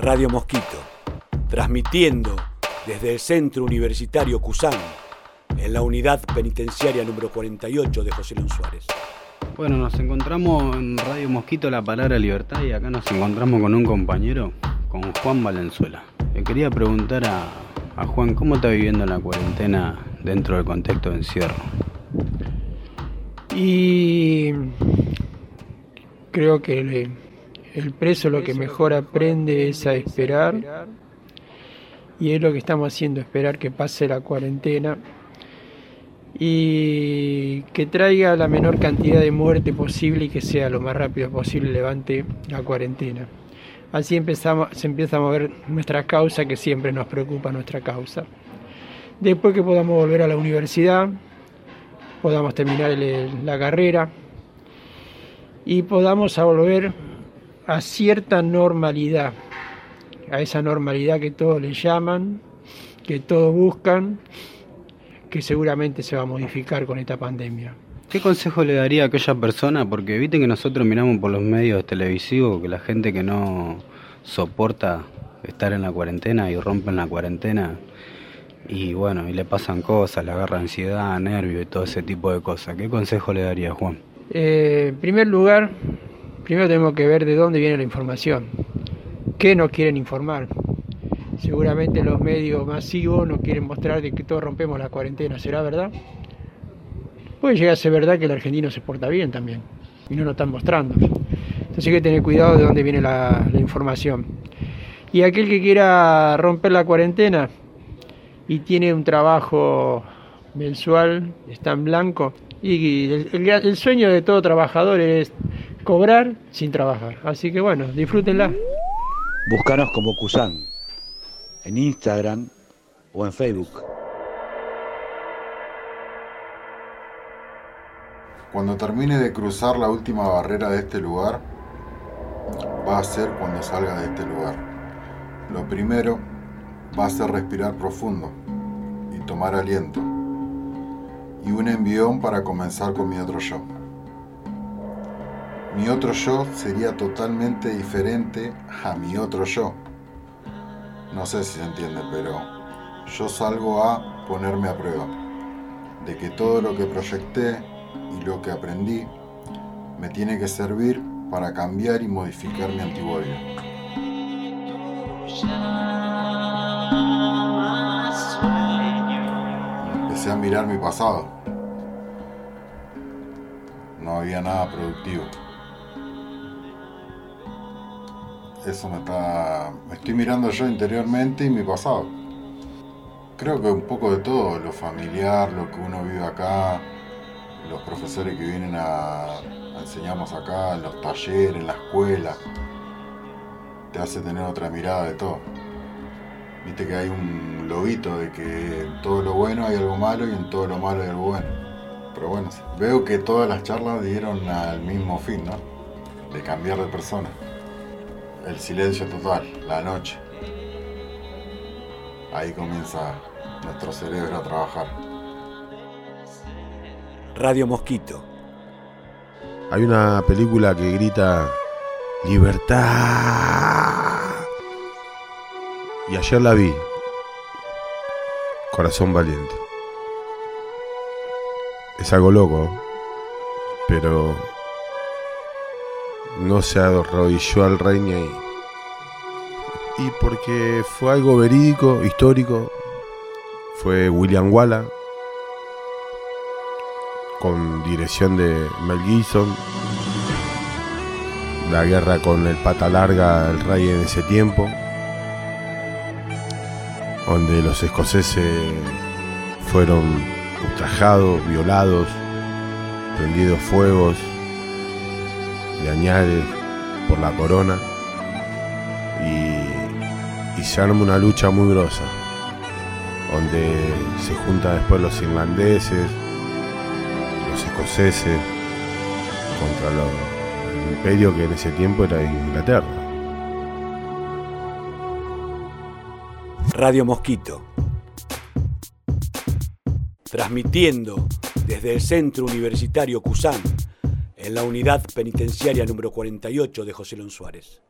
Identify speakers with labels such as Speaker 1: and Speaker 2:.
Speaker 1: Radio Mosquito, transmitiendo desde el Centro Universitario Cusán, en la unidad penitenciaria número 48 de José Luis Suárez.
Speaker 2: Bueno, nos encontramos en Radio Mosquito La Palabra Libertad y acá nos encontramos con un compañero, con Juan Valenzuela. Le quería preguntar a, a Juan, ¿cómo está viviendo la cuarentena dentro del contexto de encierro?
Speaker 3: Y creo que el, preso lo que mejor aprende es a esperar y es lo que estamos haciendo, esperar que pase la cuarentena y que traiga la menor cantidad de muerte posible y que sea lo más rápido posible levante la cuarentena. Así empezamos, se empieza a mover nuestra causa, que siempre nos preocupa nuestra causa. Después que podamos volver a la universidad, podamos terminar la carrera y podamos volver a cierta normalidad, a esa normalidad que todos le llaman, que todos buscan, que seguramente se va a modificar con esta pandemia.
Speaker 2: ¿Qué consejo le daría a aquella persona? Porque viste que nosotros miramos por los medios televisivos que la gente que no soporta estar en la cuarentena y rompen la cuarentena y bueno, y le pasan cosas, le agarra ansiedad, nervio y todo ese tipo de cosas. ¿Qué consejo le daría, Juan?
Speaker 3: Eh, en primer lugar, primero tenemos que ver de dónde viene la información. ¿Qué nos quieren informar? Seguramente los medios masivos nos quieren mostrar de que todos rompemos la cuarentena, ¿será verdad? Puede llegar a ser verdad que el argentino se porta bien también y no lo están mostrando. Entonces hay que tener cuidado de dónde viene la, la información. Y aquel que quiera romper la cuarentena, y tiene un trabajo mensual, está en blanco. Y el, sueño de todo trabajador es cobrar sin trabajar. Así que bueno, disfrútenla.
Speaker 1: Búscanos como Kusan en Instagram o en Facebook.
Speaker 4: Cuando termine de cruzar la última barrera de este lugar, va a ser cuando salga de este lugar. Lo primero va a ser respirar profundo y tomar aliento. Y un envión para comenzar con mi otro yo. Mi otro yo sería totalmente diferente a mi otro yo. No sé si se entiende, pero yo salgo a ponerme a prueba. De que todo lo que proyecté y lo que aprendí me tiene que servir para cambiar y modificar mi antiguo Empecé a mirar mi pasado. No había nada productivo. Eso me está. Me estoy mirando yo interiormente y mi pasado. Creo que un poco de todo, lo familiar, lo que uno vive acá, los profesores que vienen a, a enseñarnos acá, los talleres, la escuela, te hace tener otra mirada de todo. Viste que hay un lobito de que en todo lo bueno hay algo malo y en todo lo malo hay algo bueno. Pero bueno, veo que todas las charlas dieron al mismo fin, ¿no? De cambiar de persona. El silencio total, la noche. Ahí comienza nuestro cerebro a trabajar.
Speaker 1: Radio Mosquito.
Speaker 5: Hay una película que grita libertad. Y ayer la vi. Corazón valiente. Es algo loco, pero no se arrodilló al rey ni ahí. Y porque fue algo verídico, histórico, fue William Wallace, con dirección de Mel Gibson, la guerra con el pata larga, el rey en ese tiempo, donde los escoceses fueron ultrajados, violados, prendidos fuegos de añades por la corona y, y se arma una lucha muy grosa, donde se juntan después los irlandeses, los escoceses contra el imperio que en ese tiempo era Inglaterra.
Speaker 1: Radio Mosquito. Transmitiendo desde el Centro Universitario Cusán, en la unidad penitenciaria número 48 de José Lon Suárez.